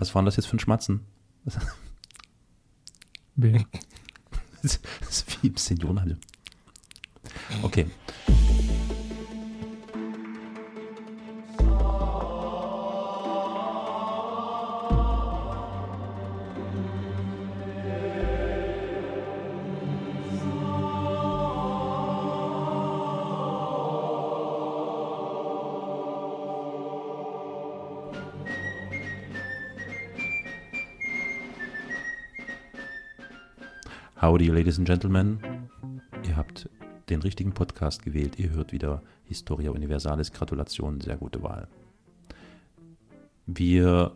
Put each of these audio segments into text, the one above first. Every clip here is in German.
Was war denn das jetzt für ein Schmatzen? Wer? Das ist wie im Seniorenheim. Okay. Howdy, Ladies and Gentlemen. Ihr habt den richtigen Podcast gewählt. Ihr hört wieder Historia Universalis. Gratulation, sehr gute Wahl. Wir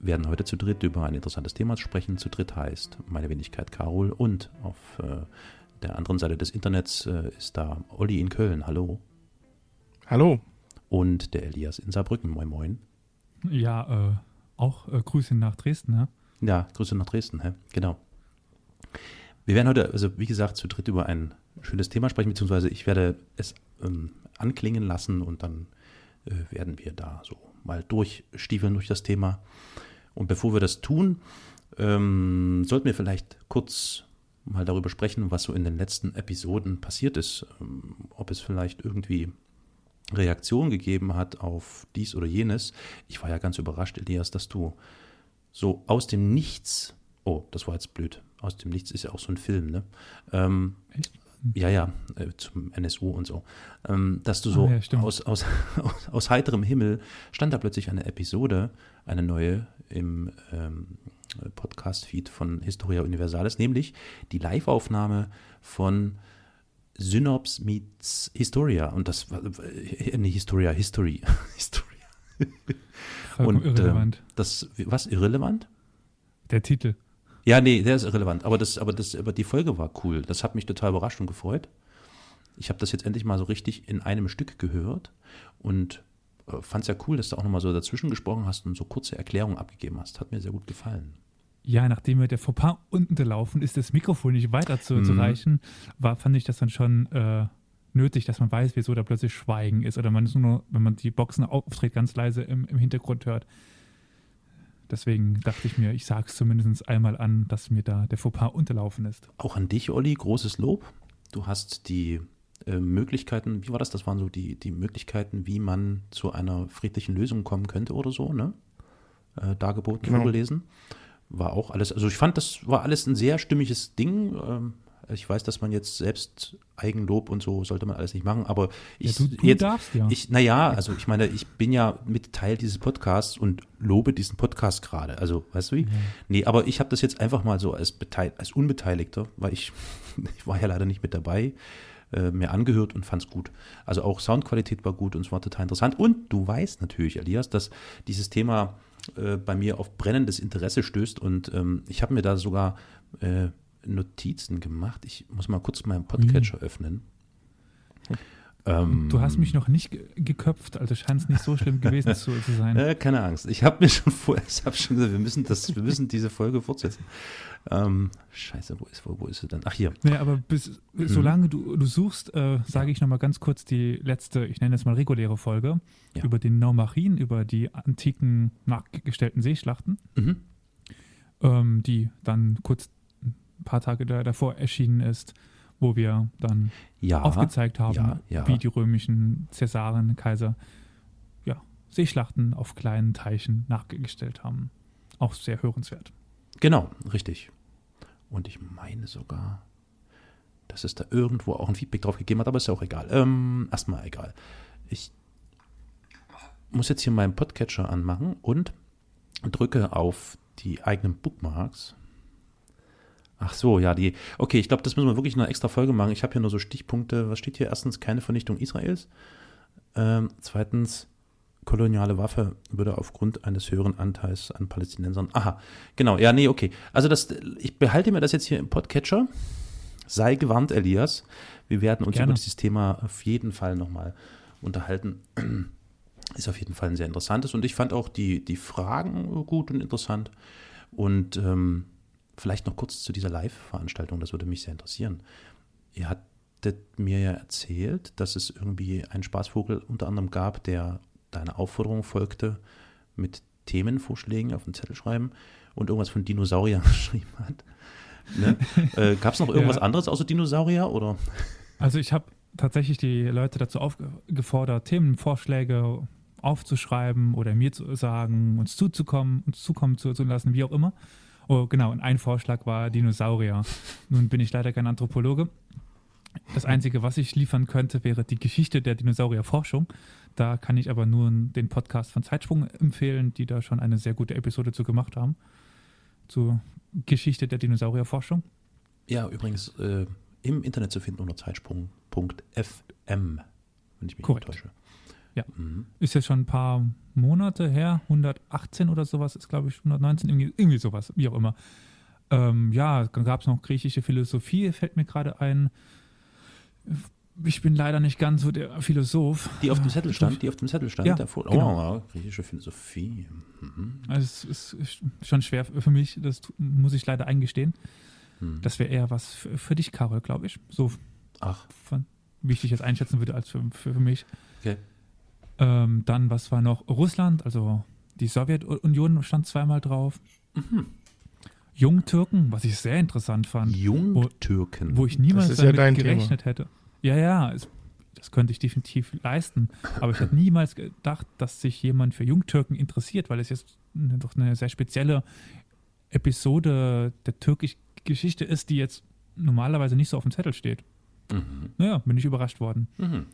werden heute zu dritt über ein interessantes Thema sprechen. Zu dritt heißt meine Wenigkeit Carol und auf äh, der anderen Seite des Internets äh, ist da Olli in Köln. Hallo. Hallo. Und der Elias in Saarbrücken. Moin, moin. Ja, äh, auch äh, Grüße nach Dresden, ja? Ja, Grüße nach Dresden, hä? genau. Wir werden heute, also wie gesagt, zu dritt über ein schönes Thema sprechen, beziehungsweise ich werde es ähm, anklingen lassen und dann äh, werden wir da so mal durchstiefeln durch das Thema. Und bevor wir das tun, ähm, sollten wir vielleicht kurz mal darüber sprechen, was so in den letzten Episoden passiert ist. Ähm, ob es vielleicht irgendwie Reaktion gegeben hat auf dies oder jenes. Ich war ja ganz überrascht, Elias, dass du so aus dem Nichts, oh, das war jetzt blöd, aus dem Nichts ist ja auch so ein Film, ne? Ähm, Echt? ja, ja, äh, zum NSU und so. Ähm, dass du so Ah, ja, aus, aus, aus, aus heiterem Himmel stand da plötzlich eine Episode, eine neue im ähm, Podcast-Feed von Historia Universalis, nämlich die Live-Aufnahme von Synops meets Historia. Und das war, äh, nee, Historia, History. Historia. Und, irrelevant. Das, was, irrelevant? Der Titel. Ja, nee, der ist irrelevant. Aber, das, aber, das, aber die Folge war cool. Das hat mich total überrascht und gefreut. Ich habe das jetzt endlich mal so richtig in einem Stück gehört und äh, fand es ja cool, dass du auch nochmal so dazwischen gesprochen hast und so kurze Erklärungen abgegeben hast. Hat mir sehr gut gefallen. Ja, nachdem mir der Fauxpas unten gelaufen ist, das Mikrofon nicht weiter zu, zu Mhm. reichen, war, fand ich das dann schon äh, nötig, dass man weiß, wieso da plötzlich Schweigen ist. Oder man ist nur, wenn man die Boxen auftritt, ganz leise im, im Hintergrund hört. Deswegen dachte ich mir, ich sage es zumindest einmal an, dass mir da der Fauxpas unterlaufen ist. Auch an dich, Olli, großes Lob. Du hast die äh, Möglichkeiten, wie war das? Das waren so die, die Möglichkeiten, wie man zu einer friedlichen Lösung kommen könnte oder so, ne? Äh, dargeboten, Genau. vorgelesen. War auch alles, also ich fand, das war alles ein sehr stimmiges Ding. Ähm, ich weiß, dass man jetzt selbst Eigenlob und so sollte man alles nicht machen, aber ich ja, du, du jetzt, darfst ja. ich, naja, also ich meine, ich bin ja mit Teil dieses Podcasts und lobe diesen Podcast gerade. Also, weißt du wie? Nee, aber ich habe das jetzt einfach mal so als, als Unbeteiligter, weil ich, ich war ja leider nicht mit dabei, äh, mir angehört und fand es gut. Also auch Soundqualität war gut und es war total interessant. Und du weißt natürlich, Elias, dass dieses Thema äh, bei mir auf brennendes Interesse stößt und ähm, ich habe mir da sogar äh, Notizen gemacht. Ich muss mal kurz meinen Podcatcher öffnen. Ähm, du hast mich noch nicht ge geköpft, also scheint es nicht so schlimm gewesen zu, zu sein. Äh, keine Angst. Ich habe mir schon vor, ich habe schon gesagt, wir müssen das, wir müssen diese Folge fortsetzen. Ähm, scheiße, wo ist, wo, wo ist sie denn? Ach hier. Nee, aber bis, solange du, du suchst, äh, sage ich nochmal ganz kurz die letzte, ich nenne es mal reguläre Folge, Ja. über den Naumarien, über die antiken nachgestellten Seeschlachten, Mhm. ähm, die dann kurz paar Tage da, davor erschienen ist, wo wir dann Ja. aufgezeigt haben, ja, ja. wie die römischen Cäsaren, Kaiser, ja, Seeschlachten auf kleinen Teichen nachgestellt haben. Auch sehr hörenswert. Genau, richtig. Und ich meine sogar, dass es da irgendwo auch ein Feedback drauf gegeben hat, aber ist ja auch egal. Ähm, erstmal egal. Ich muss jetzt hier meinen Podcatcher anmachen und drücke auf die eigenen Bookmarks. Ach so, ja, die. Okay, ich glaube, das müssen wir wirklich in einer extra Folge machen. Ich habe hier nur so Stichpunkte. Was steht hier? Erstens, keine Vernichtung Israels. Ähm, zweitens, koloniale Waffe würde aufgrund eines höheren Anteils an Palästinensern. Aha, genau. Ja, nee, okay. Also das, ich behalte mir das jetzt hier im Podcatcher. Sei gewarnt, Elias. Wir werden uns Gerne. über dieses Thema auf jeden Fall nochmal unterhalten. Ist auf jeden Fall ein sehr interessantes. Und ich fand auch die, die Fragen gut und interessant. Und ähm, vielleicht noch kurz zu dieser Live-Veranstaltung, das würde mich sehr interessieren. Ihr hattet mir ja erzählt, dass es irgendwie einen Spaßvogel unter anderem gab, der deiner Aufforderung folgte, mit Themenvorschlägen auf den Zettel schreiben und irgendwas von Dinosauriern geschrieben hat. Ne? äh, Gab es noch irgendwas Ja. anderes außer Dinosaurier? Oder? Also ich habe tatsächlich die Leute dazu aufgefordert, Themenvorschläge aufzuschreiben oder mir zu sagen, uns zuzukommen, uns zukommen zu, zu lassen, wie auch immer. Oh, genau, und ein Vorschlag war Dinosaurier. Nun bin ich leider kein Anthropologe. Das Einzige, was ich liefern könnte, wäre die Geschichte der Dinosaurierforschung. Da kann ich aber nur den Podcast von Zeitsprung empfehlen, die da schon eine sehr gute Episode zu gemacht haben. Zur Geschichte der Dinosaurierforschung. Ja, übrigens äh, im Internet zu finden unter zeitsprung.fm, wenn ich mich Korrekt. nicht täusche. Ja. Mhm. ist jetzt schon ein paar Monate her, 118 oder sowas, ist glaube ich 119, irgendwie, irgendwie sowas, wie auch immer. Ähm, ja, dann gab es noch griechische Philosophie, fällt mir gerade ein. Ich bin leider nicht ganz so der Philosoph. Die auf dem Zettel stand, die auf dem Zettel stand, Ja, davor. genau. Oh, ja, griechische Philosophie. Mhm. Also es ist schon schwer für mich, das muss ich leider eingestehen. Hm. Das wäre eher was für, für dich, Karol, glaube ich. So Ach, von, wie ich dich jetzt einschätzen würde als für, für, für mich. okay. Ähm, dann, was war noch? Russland, also die Sowjetunion stand zweimal drauf. Mhm. Jungtürken, was ich sehr interessant fand, Jungtürken. wo ich niemals ja damit dein gerechnet hätte. Ja, ja, es, das könnte ich definitiv leisten. Aber ich hätte niemals gedacht, dass sich jemand für Jungtürken interessiert, weil es jetzt eine, doch eine sehr spezielle Episode der türkischen Geschichte ist, die jetzt normalerweise nicht so auf dem Zettel steht. Mhm. Naja, bin ich überrascht worden. Mhm.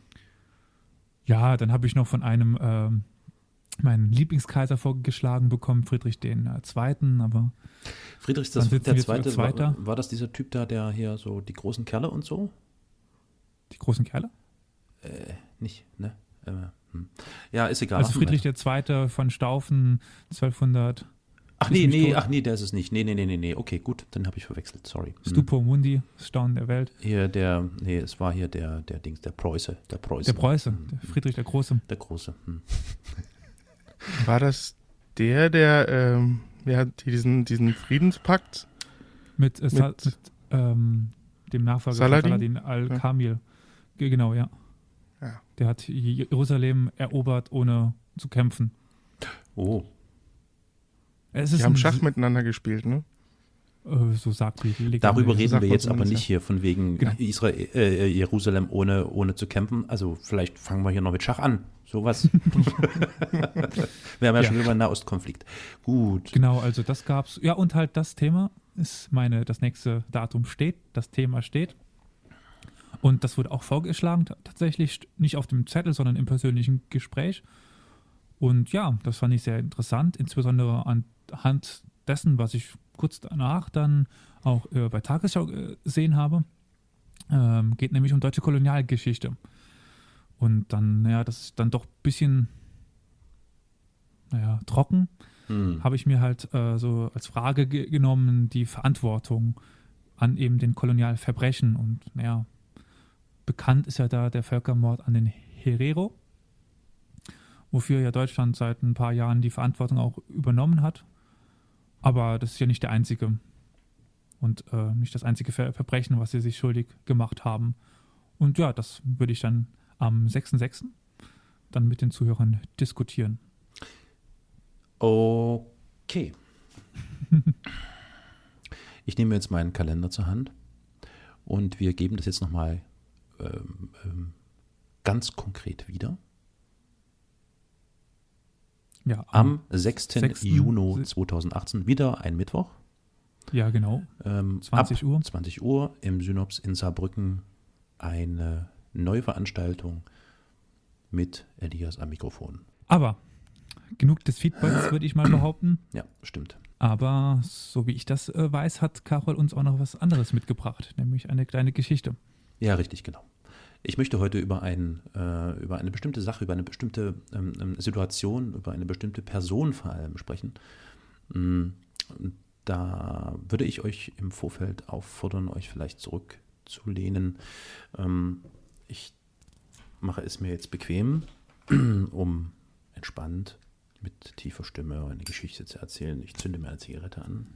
Ja, dann habe ich noch von einem ähm, meinen Lieblingskaiser vorgeschlagen bekommen, Friedrich den äh, Zweiten, aber Friedrich das, der Zweite, zu war, Zweiter. war das dieser Typ da, der hier so die großen Kerle und so? die großen Kerle. Äh, nicht, ne? Äh, hm. Ja, ist egal. Also Friedrich der Zweite von Staufen 1200 Ach nee, nee, tot. ach nee, der ist es nicht. Nee, nee, nee, nee, nee. Okay, gut, dann habe ich verwechselt, sorry. Hm. Stupo Mundi, Staunen der Welt. Hier der, nee, es war hier der, der Dings, der Preuße, der Preuße. Der Preuße, Hm. der Friedrich der Große. Der Große. Hm. War das der, der ähm, ja, diesen, diesen Friedenspakt? Mit, äh, Mit- mit ähm, dem Nachfolger Saladin? Saladin al-Kamil. Ge- Genau, ja. Ja. Der hat Jerusalem erobert, ohne zu kämpfen. Oh, Es ist Die haben Schach miteinander gespielt, ne? äh, so sagt die Legende. darüber reden sagt wir jetzt aber nicht hier von wegen Genau. Israel, äh, Jerusalem ohne, ohne zu kämpfen. Also vielleicht fangen wir hier noch mit Schach an. Sowas. wir haben ja, Ja. schon wieder einen Nahostkonflikt. Gut. Genau, also das gab's. Ja, und halt das Thema ist meine, das nächste Datum steht, das Thema steht. Und das wurde auch vorgeschlagen, tatsächlich nicht auf dem Zettel, sondern im persönlichen Gespräch. Und ja, das fand ich sehr interessant, insbesondere anhand dessen, was ich kurz danach dann auch äh, bei Tagesschau äh, gesehen habe. Ähm, geht nämlich um deutsche Kolonialgeschichte. Und dann, naja, das ist dann doch ein bisschen, naja, trocken Hm. habe ich mir halt äh, so als Frage ge genommen, die Verantwortung an eben den Kolonialverbrechen. Und naja, bekannt ist ja da der Völkermord an den Herero, wofür ja Deutschland seit ein paar Jahren die Verantwortung auch übernommen hat. Aber das ist ja nicht der einzige und äh, nicht das einzige Ver Verbrechen, was sie sich schuldig gemacht haben. Und ja, das würde ich dann am 6.6. dann mit den Zuhörern diskutieren. Okay. Ich nehme jetzt meinen Kalender zur Hand und wir geben das jetzt nochmal ähm, ähm, ganz konkret wieder. Ja, Am 6. 6. Juni 2018, wieder ein Mittwoch. Ja, genau. Ähm, 20 ab Uhr. 20 Uhr im Synops in Saarbrücken eine neue Veranstaltung mit Elias am Mikrofon. Aber genug des Feedbacks, würde ich mal behaupten. Ja, stimmt. Aber so wie ich das äh, weiß, hat Carol uns auch noch was anderes mitgebracht, nämlich eine kleine Geschichte. Ja, richtig, genau. Ich möchte heute über, ein, äh, über eine bestimmte Sache, über eine bestimmte ähm, ähm, Situation, über eine bestimmte Person vor allem sprechen. Mm, Da würde ich euch im Vorfeld auffordern, euch vielleicht zurückzulehnen. Ähm, ich mache es mir jetzt bequem, um entspannt mit tiefer Stimme eine Geschichte zu erzählen. Ich zünde mir eine Zigarette an.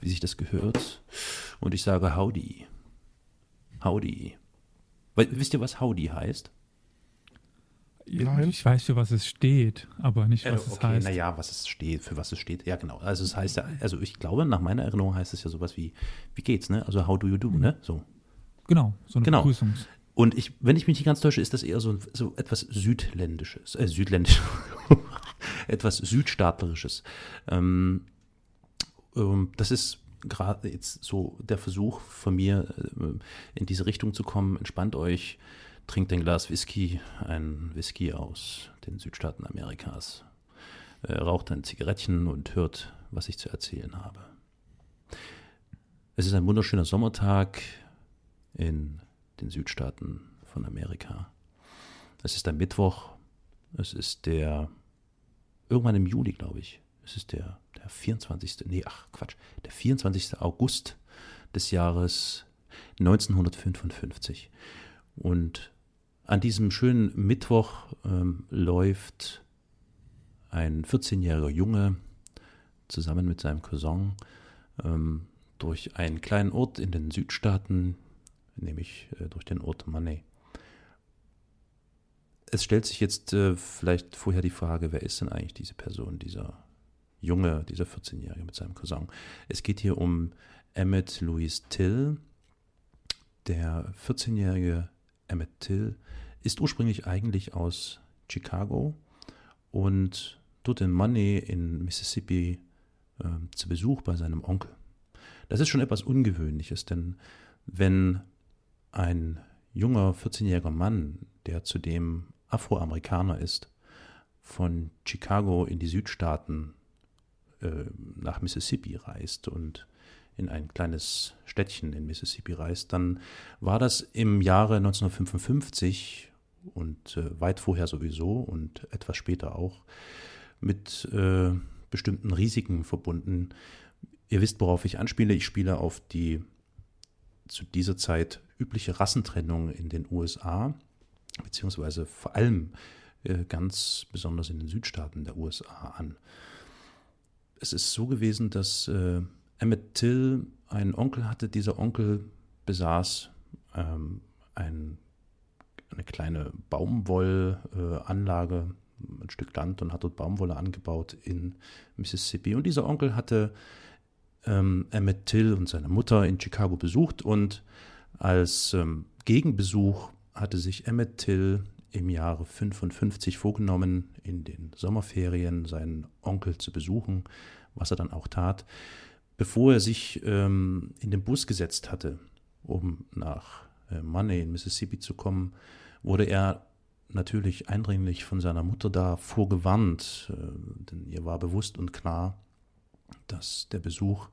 Wie sich das gehört. Und ich sage Howdy. Howdy. Weil, wisst ihr, was Howdy heißt? Nein. Ich weiß, für was es steht, aber nicht, Äh, was es okay, heißt. naja, was es steht, für was es steht. Ja, genau. Also es heißt ja, also ich glaube, nach meiner Erinnerung heißt es ja sowas wie, wie geht's, ne? Also how do you do, ne? So. Genau, so eine Genau. Begrüßungs. Und ich, wenn ich mich nicht ganz täusche, ist das eher so, so etwas Südländisches, äh, Südländisch, etwas Südstaatlerisches. Ähm, ähm, das ist gerade jetzt so der Versuch von mir, äh, in diese Richtung zu kommen. Entspannt euch, trinkt ein Glas Whisky, ein Whisky aus den Südstaaten Amerikas, äh, raucht ein Zigarettchen und hört, was ich zu erzählen habe. Es ist ein wunderschöner Sommertag in den Südstaaten von Amerika. Es ist ein Mittwoch. Es ist der, irgendwann im Juli, glaube ich. Es ist der, der 24. Nee, ach Quatsch. Der 24. August des Jahres 1955. Und an diesem schönen Mittwoch ähm, läuft ein 14-jähriger Junge zusammen mit seinem Cousin ähm, durch einen kleinen Ort in den Südstaaten, nämlich äh, durch den Ort Money. Es stellt sich jetzt äh, vielleicht vorher die Frage, wer ist denn eigentlich diese Person, dieser Junge, dieser 14-Jährige mit seinem Cousin? Es geht hier um Emmett Louis Till. Der 14-jährige Emmett Till ist ursprünglich eigentlich aus Chicago und dort in Money in Mississippi äh, zu Besuch bei seinem Onkel. Das ist schon etwas Ungewöhnliches, denn wenn ein junger 14-jähriger Mann, der zudem Afroamerikaner ist, von Chicago in die Südstaaten äh, nach Mississippi reist und in ein kleines Städtchen in Mississippi reist, dann war das im Jahre 1955 und äh, weit vorher sowieso und etwas später auch mit äh, bestimmten Risiken verbunden. Ihr wisst, worauf ich anspiele. Ich spiele auf die zu dieser Zeit übliche Rassentrennung in den USA, beziehungsweise vor allem äh, ganz besonders in den Südstaaten der USA an. Es ist so gewesen, dass äh, Emmett Till einen Onkel hatte. Dieser Onkel besaß ähm, ein, eine kleine Baumwollanlage, äh, ein Stück Land und hat dort Baumwolle angebaut in Mississippi. Und dieser Onkel hatte ähm, Emmett Till und seine Mutter in Chicago besucht und als ähm, Gegenbesuch hatte sich Emmett Till im Jahre 55 vorgenommen, in den Sommerferien seinen Onkel zu besuchen, was er dann auch tat. Bevor er sich ähm, in den Bus gesetzt hatte, um nach äh, Money in Mississippi zu kommen, wurde er natürlich eindringlich von seiner Mutter da vorgewarnt, äh, denn ihr war bewusst und klar, dass der Besuch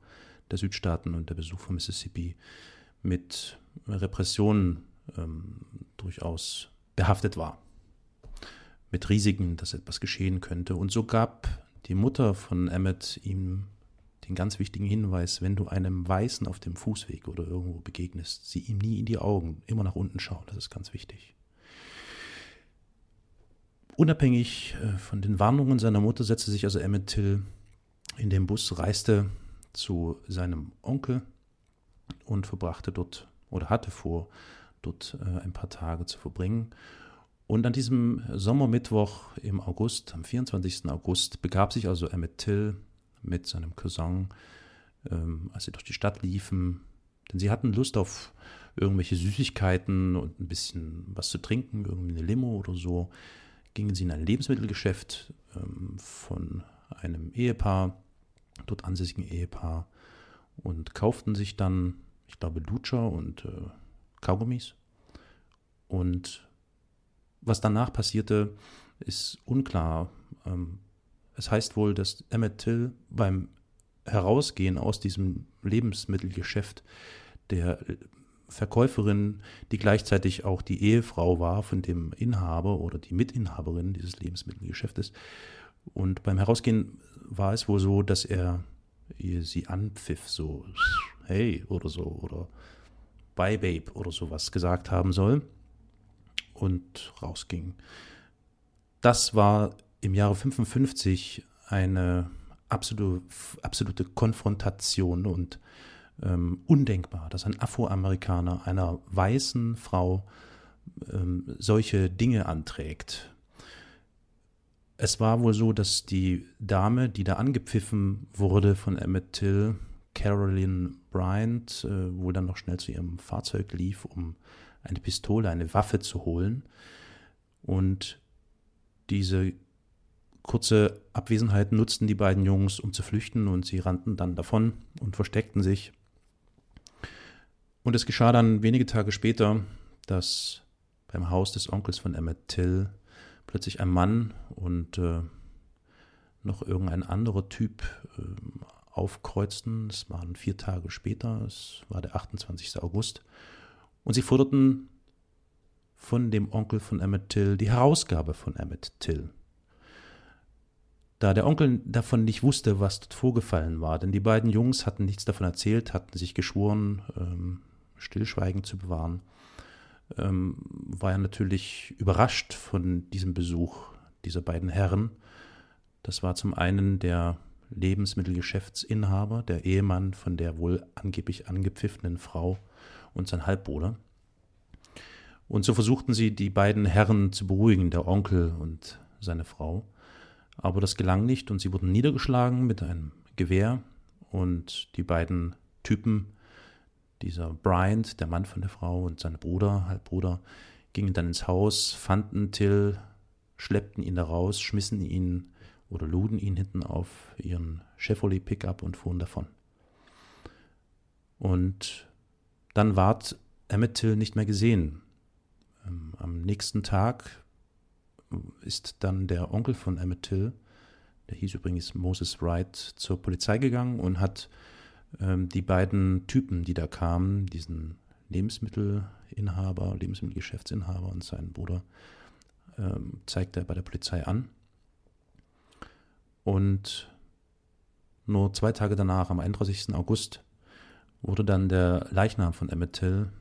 der Südstaaten und der Besuch von Mississippi mit Repressionen ähm, durchaus behaftet war. Mit Risiken, dass etwas geschehen könnte. Und so gab die Mutter von Emmett ihm den ganz wichtigen Hinweis, wenn du einem Weißen auf dem Fußweg oder irgendwo begegnest, sieh ihm nie in die Augen, immer nach unten schauen, das ist ganz wichtig. Unabhängig äh, von den Warnungen seiner Mutter setzte sich also Emmett Till in den Bus, reiste zu seinem Onkel und verbrachte dort oder hatte vor, dort äh, ein paar Tage zu verbringen. Und an diesem Sommermittwoch im August, am 24. August, begab sich also Emmett Till mit seinem Cousin, ähm, als sie durch die Stadt liefen, denn sie hatten Lust auf irgendwelche Süßigkeiten und ein bisschen was zu trinken, irgendwie eine Limo oder so, gingen sie in ein Lebensmittelgeschäft ähm, von einem Ehepaar, dort ansässigen Ehepaar, und kauften sich dann, ich glaube, Lutscher und äh, Kaugummis. Und was danach passierte, ist unklar. Ähm, es heißt wohl, dass Emmett Till beim Herausgehen aus diesem Lebensmittelgeschäft der Verkäuferin, die gleichzeitig auch die Ehefrau war von dem Inhaber oder die Mitinhaberin dieses Lebensmittelgeschäftes. Und beim Herausgehen war es wohl so, dass er sie anpfiff, so hey oder so oder bye babe oder sowas gesagt haben soll und rausging. Das war im Jahre 55 eine absolute, absolute Konfrontation und ähm, undenkbar, dass ein Afroamerikaner einer weißen Frau ähm, solche Dinge anträgt. es war wohl so, dass die Dame, die da angepfiffen wurde von Emmett Till, Carolyn Bryant, äh, wohl dann noch schnell zu ihrem Fahrzeug lief, um eine Pistole, eine Waffe zu holen. Und diese kurze Abwesenheit nutzten die beiden Jungs, um zu flüchten, und sie rannten dann davon und versteckten sich. Und es geschah dann wenige Tage später, dass beim Haus des Onkels von Emmett Till plötzlich ein Mann und äh, noch irgendein anderer Typ äh, aufkreuzten. Es waren vier Tage später, es war der 28. August. Und sie forderten von dem Onkel von Emmett Till die Herausgabe von Emmett Till. Da der Onkel davon nicht wusste, was dort vorgefallen war, denn die beiden Jungs hatten nichts davon erzählt, hatten sich geschworen, ähm, Stillschweigen zu bewahren, ähm, war er natürlich überrascht von diesem Besuch dieser beiden Herren. Das war zum einen der Lebensmittelgeschäftsinhaber, der Ehemann von der wohl angeblich angepfiffenen Frau und sein Halbbruder. Und so versuchten sie, die beiden Herren zu beruhigen, der Onkel und seine Frau. Aber das gelang nicht und sie wurden niedergeschlagen mit einem Gewehr und die beiden Typen dieser Bryant, der Mann von der Frau und sein Bruder, Halbbruder, gingen dann ins Haus, fanden Till, schleppten ihn da raus, schmissen ihn oder luden ihn hinten auf ihren Chevrolet Pickup und fuhren davon. Und dann ward Emmett Till nicht mehr gesehen. Ähm, am nächsten Tag ist dann der Onkel von Emmett Till, der hieß übrigens Moses Wright, zur Polizei gegangen und hat ähm, die beiden Typen, die da kamen, diesen Lebensmittelinhaber, Lebensmittelgeschäftsinhaber und seinen Bruder, ähm, zeigt er bei der Polizei an. Und nur zwei Tage danach, am 31. August, wurde dann der Leichnam von Emmett Till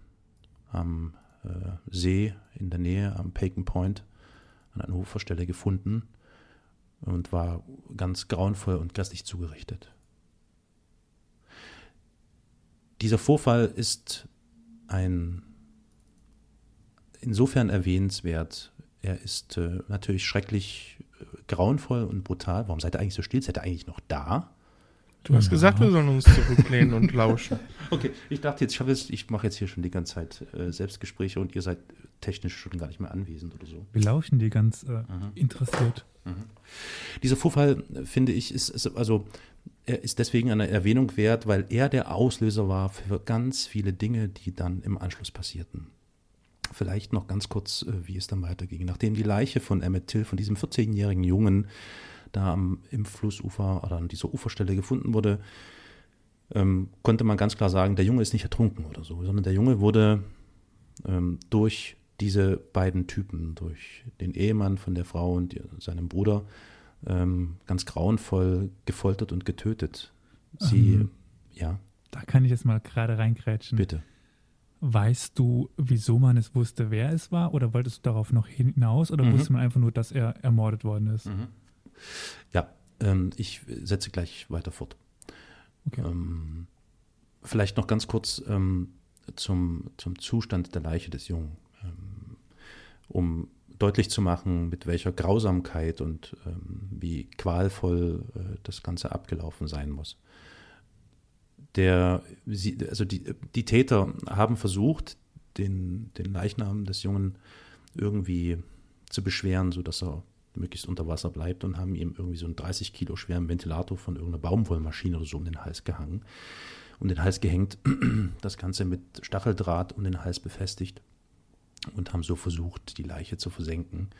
am äh, See in der Nähe, am Pacon Point, an einer Uferstelle gefunden und war ganz grauenvoll und grässlich zugerichtet. Dieser Vorfall ist ein insofern erwähnenswert. Er ist äh, natürlich schrecklich grauenvoll und brutal. Warum seid ihr eigentlich so still? Seid ihr eigentlich noch da? Du hast ja. gesagt, wir sollen uns zurücklehnen und lauschen. Okay, ich dachte jetzt, ich, ich mache jetzt hier schon die ganze Zeit äh, Selbstgespräche und ihr seid technisch schon gar nicht mehr anwesend oder so. Wir lauschen die ganz äh, mhm. interessiert. Mhm. Dieser Vorfall, finde ich, ist, ist, also er ist deswegen eine Erwähnung wert, weil er der Auslöser war für ganz viele Dinge, die dann im Anschluss passierten. Vielleicht noch ganz kurz, äh, wie es dann weiterging. Nachdem die Leiche von Emmett Till, von diesem 14-jährigen Jungen, da am, im Flussufer oder an dieser Uferstelle gefunden wurde, ähm, konnte man ganz klar sagen, der Junge ist nicht ertrunken oder so, sondern der Junge wurde ähm, durch diese beiden Typen, durch den Ehemann von der Frau und seinem Bruder, ähm, ganz grauenvoll gefoltert und getötet. Sie, ähm, ja. Da kann ich jetzt mal gerade reingrätschen. Bitte. Weißt du, wieso man es wusste, wer es war? Oder wolltest du darauf noch hinaus? Oder mhm. wusste man einfach nur, dass er ermordet worden ist? Mhm. Ja, ähm, ich setze gleich weiter fort. Okay. Ähm, vielleicht noch ganz kurz ähm, zum, zum Zustand der Leiche des Jungen, ähm, um deutlich zu machen, mit welcher Grausamkeit und ähm, wie qualvoll äh, das Ganze abgelaufen sein muss. Der, also die, die Täter haben versucht, den, den Leichnam des Jungen irgendwie zu beschweren, sodass er möglichst unter Wasser bleibt und haben ihm irgendwie so einen 30 Kilo schweren Ventilator von irgendeiner Baumwollmaschine oder so um den Hals gehangen, um den Hals gehängt, das Ganze mit Stacheldraht um den Hals befestigt und haben so versucht, die Leiche zu versenken.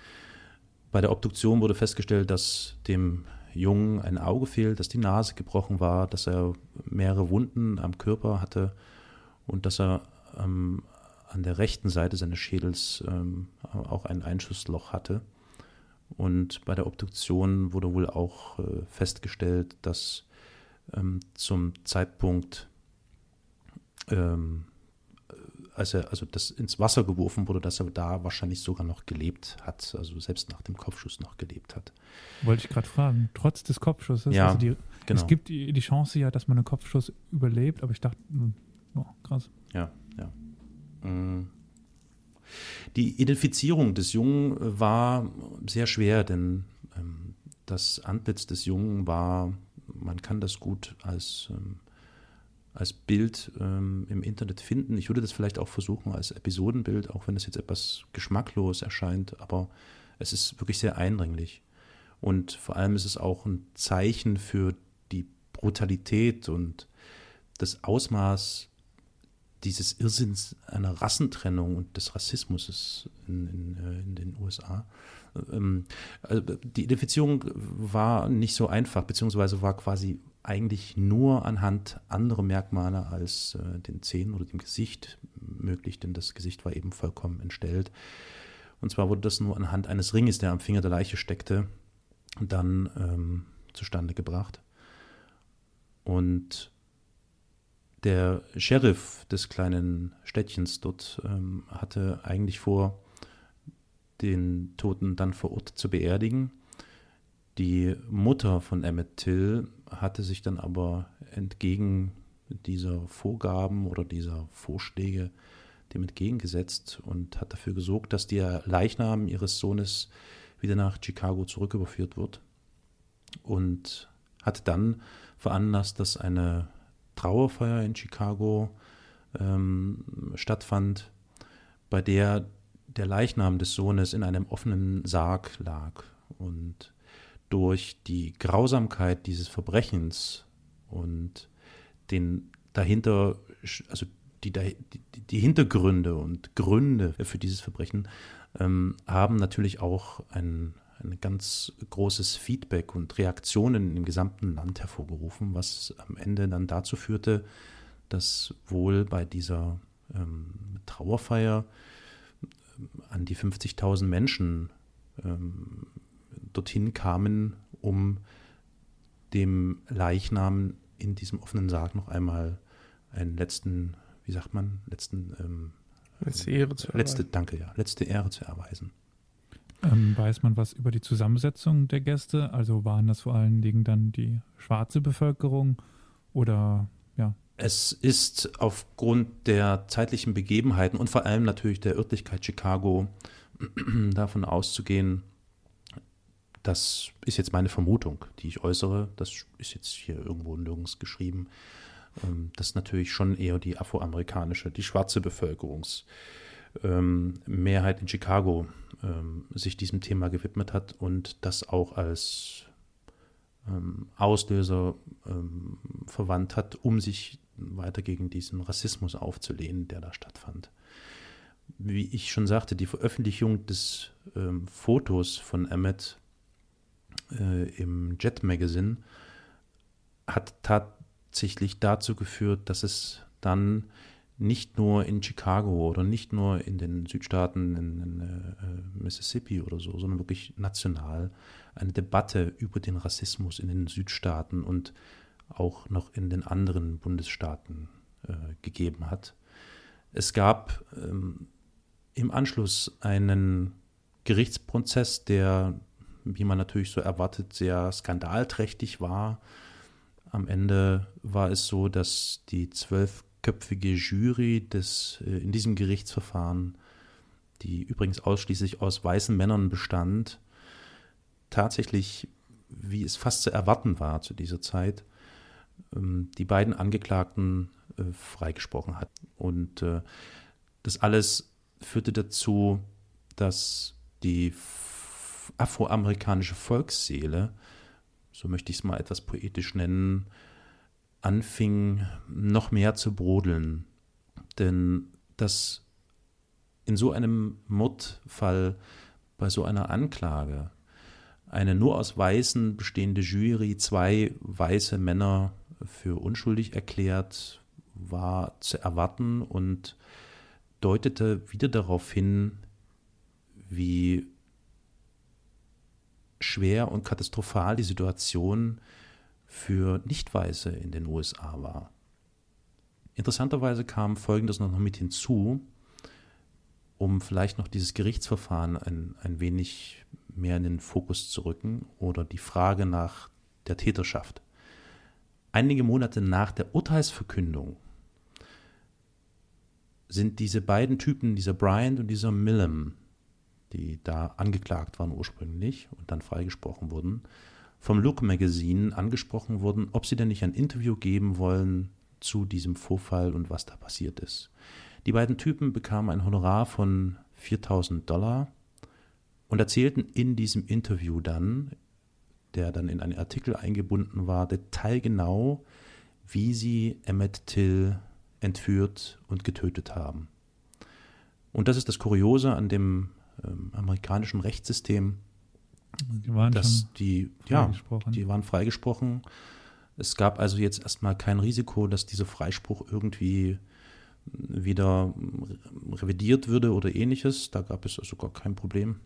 Bei der Obduktion wurde festgestellt, dass dem Jungen ein Auge fehlt, dass die Nase gebrochen war, dass er mehrere Wunden am Körper hatte und dass er ähm, an der rechten Seite seines Schädels ähm, auch ein Einschussloch hatte. Und bei der Obduktion wurde wohl auch äh, festgestellt, dass ähm, zum Zeitpunkt ähm, als er, also das ins Wasser geworfen wurde, dass er da wahrscheinlich sogar noch gelebt hat, also selbst nach dem Kopfschuss noch gelebt hat. Wollte ich gerade fragen, trotz des Kopfschusses, ja, also die, genau. es gibt die, die, Chance ja, dass man einen Kopfschuss überlebt, aber ich dachte, oh, krass. Ja, ja. Mm. Die Identifizierung des Jungen war sehr schwer, denn ähm, das Antlitz des Jungen war, man kann das gut als, ähm, als Bild ähm, im Internet finden. Ich würde das vielleicht auch versuchen als Episodenbild, auch wenn es jetzt etwas geschmacklos erscheint, aber es ist wirklich sehr eindringlich. Und vor allem ist es auch ein Zeichen für die Brutalität und das Ausmaß dieses Irrsinns einer Rassentrennung und des Rassismus in, in, äh, in den USA. Ähm, also die Identifizierung war nicht so einfach, beziehungsweise war quasi eigentlich nur anhand anderer Merkmale als äh, den Zähnen oder dem Gesicht möglich, denn das Gesicht war eben vollkommen entstellt. Und zwar wurde das nur anhand eines Ringes, der am Finger der Leiche steckte, dann ähm, zustande gebracht. Und der Sheriff des kleinen Städtchens dort ähm, hatte eigentlich vor, den Toten dann vor Ort zu beerdigen. Die Mutter von Emmett Till hatte sich dann aber entgegen dieser Vorgaben oder dieser Vorschläge dem entgegengesetzt und hat dafür gesorgt, dass der Leichnam ihres Sohnes wieder nach Chicago zurücküberführt wird und hat dann veranlasst, dass eine Trauerfeier in Chicago ähm, stattfand, bei der der Leichnam des Sohnes in einem offenen Sarg lag. Und durch die Grausamkeit dieses Verbrechens und den dahinter, also die, die, die Hintergründe und Gründe für dieses Verbrechen ähm, haben natürlich auch ein, ein ganz großes Feedback und Reaktionen im gesamten Land hervorgerufen, was am Ende dann dazu führte, dass wohl bei dieser ähm, Trauerfeier ähm, an die 50.000 Menschen ähm, dortin kamen, um dem Leichnam in diesem offenen Sarg noch einmal einen letzten, wie sagt man, letzten ähm, letzte Ehre zu erweisen. Letzte, danke, ja, letzte Ehre zu erweisen. Ähm, weiß man was über die Zusammensetzung der Gäste? Also waren das vor allen Dingen dann die schwarze Bevölkerung oder ja? Es ist aufgrund der zeitlichen Begebenheiten und vor allem natürlich der Örtlichkeit Chicago davon auszugehen, das ist jetzt meine Vermutung, die ich äußere, das ist jetzt hier irgendwo nirgends geschrieben, ähm, dass natürlich schon eher die afroamerikanische, die schwarze Bevölkerungs- ähm, in Chicago ähm, sich diesem Thema gewidmet hat und das auch als ähm, Auslöser ähm, verwandt hat, um sich weiter gegen diesen Rassismus aufzulehnen, der da stattfand. Wie ich schon sagte, die Veröffentlichung des ähm, Fotos von Emmett äh, im Jet Magazine hat tatsächlich dazu geführt, dass es dann nicht nur in Chicago oder nicht nur in den Südstaaten in, in äh, Mississippi oder so, sondern wirklich national eine Debatte über den Rassismus in den Südstaaten und auch noch in den anderen Bundesstaaten äh, gegeben hat. Es gab ähm, im Anschluss einen Gerichtsprozess, der, wie man natürlich so erwartet, sehr skandalträchtig war. Am Ende war es so, dass die zwölf köpfige Jury des, äh, in diesem Gerichtsverfahren, die übrigens ausschließlich aus weißen Männern bestand, tatsächlich, wie es fast zu erwarten war zu dieser Zeit, ähm, die beiden Angeklagten äh, freigesprochen hat. Und äh, das alles führte dazu, dass die afroamerikanische Volksseele, so möchte ich es mal etwas poetisch nennen, anfing noch mehr zu brodeln. Denn dass in so einem Mordfall, bei so einer Anklage, eine nur aus Weißen bestehende Jury zwei weiße Männer für unschuldig erklärt, war zu erwarten und deutete wieder darauf hin, wie schwer und katastrophal die Situation für Nicht-Weiße in den USA war. Interessanterweise kam Folgendes noch mit hinzu, um vielleicht noch dieses Gerichtsverfahren ein, ein wenig mehr in den Fokus zu rücken oder die Frage nach der Täterschaft. Einige Monate nach der Urteilsverkündung sind diese beiden Typen, dieser Bryant und dieser Millum, die da angeklagt waren ursprünglich und dann freigesprochen wurden, vom Look Magazine angesprochen wurden, ob sie denn nicht ein Interview geben wollen zu diesem Vorfall und was da passiert ist. Die beiden Typen bekamen ein Honorar von 4000 Dollar und erzählten in diesem Interview dann, der dann in einen Artikel eingebunden war, detailgenau, wie sie Emmett Till entführt und getötet haben. Und das ist das Kuriose an dem ähm, amerikanischen Rechtssystem, Die waren dass die, ja, freigesprochen. die waren freigesprochen. Es gab also jetzt erstmal kein Risiko, dass dieser Freispruch irgendwie wieder revidiert würde oder ähnliches. Da gab es also gar kein Problem.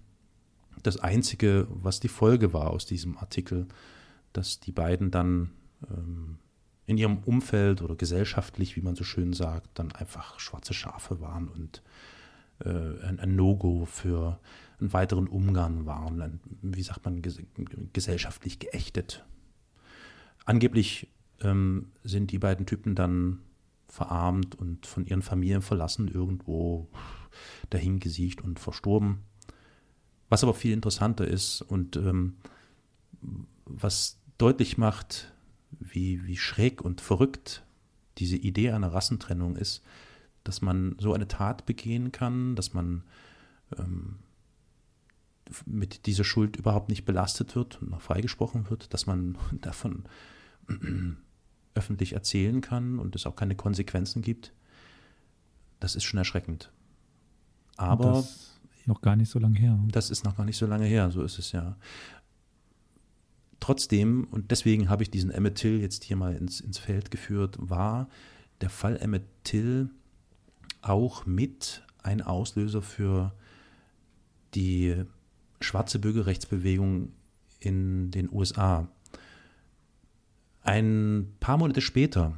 Das Einzige, was die Folge war aus diesem Artikel, dass die beiden dann ähm, in ihrem Umfeld oder gesellschaftlich, wie man so schön sagt, dann einfach schwarze Schafe waren und äh, ein, ein No-Go für einen weiteren Umgang waren, ein, wie sagt man, ges gesellschaftlich geächtet. Angeblich ähm, sind die beiden Typen dann verarmt und von ihren Familien verlassen, irgendwo dahingesiegt und verstorben. Was aber viel interessanter ist und ähm, was deutlich macht, wie, wie schräg und verrückt diese Idee einer Rassentrennung ist, dass man so eine Tat begehen kann, dass man ähm, mit dieser Schuld überhaupt nicht belastet wird und noch freigesprochen wird, dass man davon öffentlich erzählen kann und es auch keine Konsequenzen gibt, das ist schon erschreckend. Aber das noch gar nicht so lange her. das ist noch gar nicht so lange her, so ist es ja. Trotzdem, und deswegen habe ich diesen Emmett Till jetzt hier mal ins, ins Feld geführt, war der Fall Emmett Till auch mit ein Auslöser für die schwarze Bürgerrechtsbewegung in den USA. Ein paar Monate später,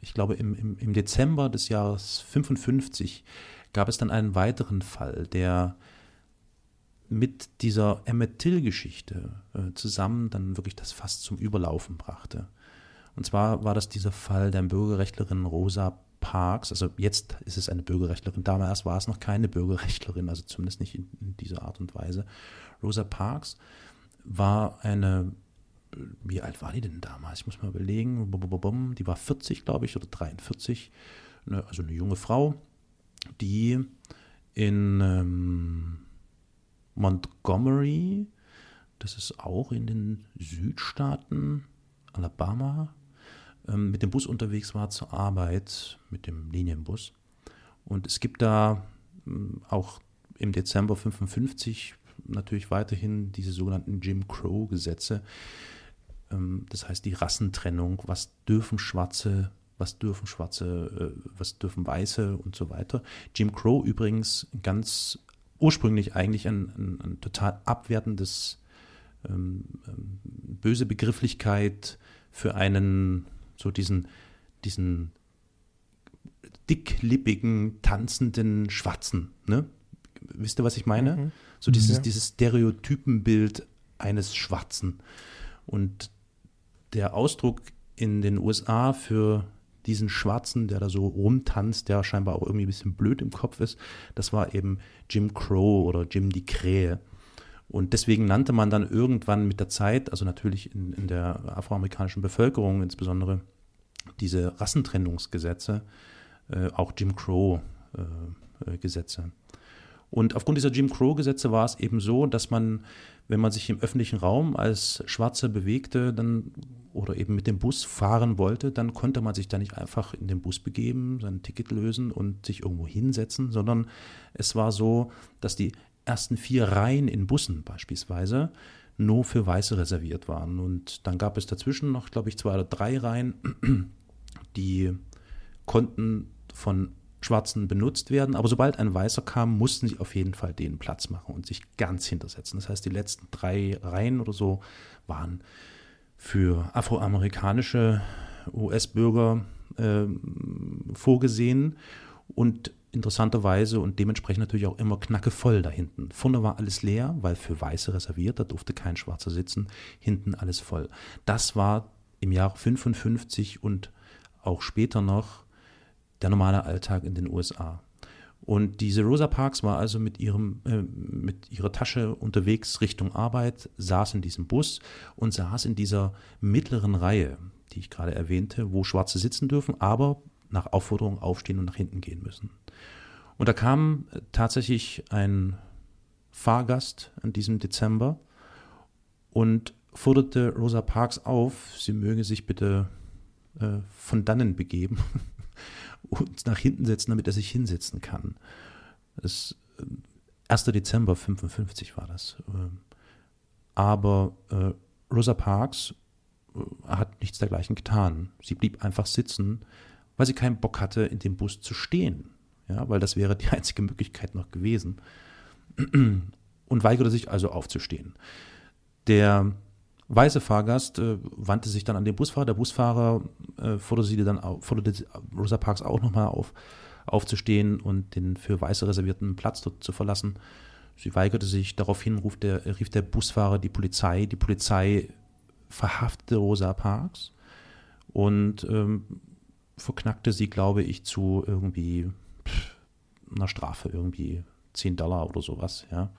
ich glaube im, im, im Dezember des Jahres 55, gab es dann einen weiteren Fall, der mit dieser Emmett Till-Geschichte äh, zusammen dann wirklich das Fass zum Überlaufen brachte. Und zwar war das dieser Fall der Bürgerrechtlerin Rosa Parks. Also jetzt ist es eine Bürgerrechtlerin. Damals war es noch keine Bürgerrechtlerin, also zumindest nicht in, in dieser Art und Weise. Rosa Parks war eine, wie alt war die denn damals? Ich muss mal überlegen. Die war 40, glaube ich, oder 43. Eine, also eine junge Frau, die in ähm, Montgomery, das ist auch in den Südstaaten, Alabama, ähm, mit dem Bus unterwegs war zur Arbeit, mit dem Linienbus. Und es gibt da ähm, auch im Dezember 55 natürlich weiterhin diese sogenannten Jim Crow-Gesetze. Ähm, das heißt die Rassentrennung, was dürfen Schwarze, was dürfen Schwarze, äh, was dürfen Weiße und so weiter. Jim Crow übrigens ganz ursprünglich eigentlich ein, ein, ein total abwertendes, ähm, ähm, böse Begrifflichkeit für einen, so diesen, diesen dicklippigen, tanzenden Schwarzen. Ne? Wisst ihr, was ich meine? Mhm. So dieses, Ja. dieses Stereotypenbild eines Schwarzen. Und der Ausdruck in den USA für diesen Schwarzen, der da so rumtanzt, der scheinbar auch irgendwie ein bisschen blöd im Kopf ist, das war eben Jim Crow oder Jim die Krähe. Und deswegen nannte man dann irgendwann mit der Zeit, also natürlich in, in der afroamerikanischen Bevölkerung insbesondere, diese Rassentrennungsgesetze, äh, auch Jim Crow-Gesetze. Und aufgrund dieser Jim Crow-Gesetze war es eben so, dass man, wenn man sich im öffentlichen Raum als Schwarzer bewegte, dann oder eben mit dem Bus fahren wollte, dann konnte man sich da nicht einfach in den Bus begeben, sein Ticket lösen und sich irgendwo hinsetzen, sondern es war so, dass die ersten vier Reihen in Bussen beispielsweise nur für Weiße reserviert waren. Und dann gab es dazwischen noch, glaube ich, zwei oder drei Reihen, die konnten von Schwarzen benutzt werden. Aber sobald ein Weißer kam, mussten sie auf jeden Fall den Platz machen und sich ganz hintersetzen. Das heißt, die letzten drei Reihen oder so waren für afroamerikanische US-Bürger äh, vorgesehen und interessanterweise und dementsprechend natürlich auch immer knackevoll da hinten. Vorne war alles leer, weil für Weiße reserviert, da durfte kein Schwarzer sitzen, hinten alles voll. Das war im Jahr 55 und auch später noch der normale Alltag in den USA. Und diese Rosa Parks war also mit, ihrem, äh, mit ihrer Tasche unterwegs Richtung Arbeit, saß in diesem Bus und saß in dieser mittleren Reihe, die ich gerade erwähnte, wo Schwarze sitzen dürfen, aber nach Aufforderung aufstehen und nach hinten gehen müssen. Und da kam tatsächlich ein Fahrgast an diesem Dezember und forderte Rosa Parks auf, sie möge sich bitte äh, von dannen begeben und nach hinten setzen, damit er sich hinsetzen kann. Das, äh, 1. Dezember 55 war das. Ähm, aber äh, Rosa Parks äh, hat nichts dergleichen getan. Sie blieb einfach sitzen, weil sie keinen Bock hatte, in dem Bus zu stehen. Ja, weil das wäre die einzige Möglichkeit noch gewesen. Und weigerte sich also aufzustehen. Der weiße Fahrgast äh, wandte sich dann an den Busfahrer. Der Busfahrer äh, forderte sie dann auf, forderte Rosa Parks auch nochmal auf, aufzustehen und den für Weiße reservierten Platz dort zu verlassen. Sie weigerte sich. Daraufhin rief der, rief der Busfahrer die Polizei. Die Polizei verhaftete Rosa Parks und ähm, verknackte sie, glaube ich, zu irgendwie einer Strafe, irgendwie 10 Dollar oder sowas. Ja.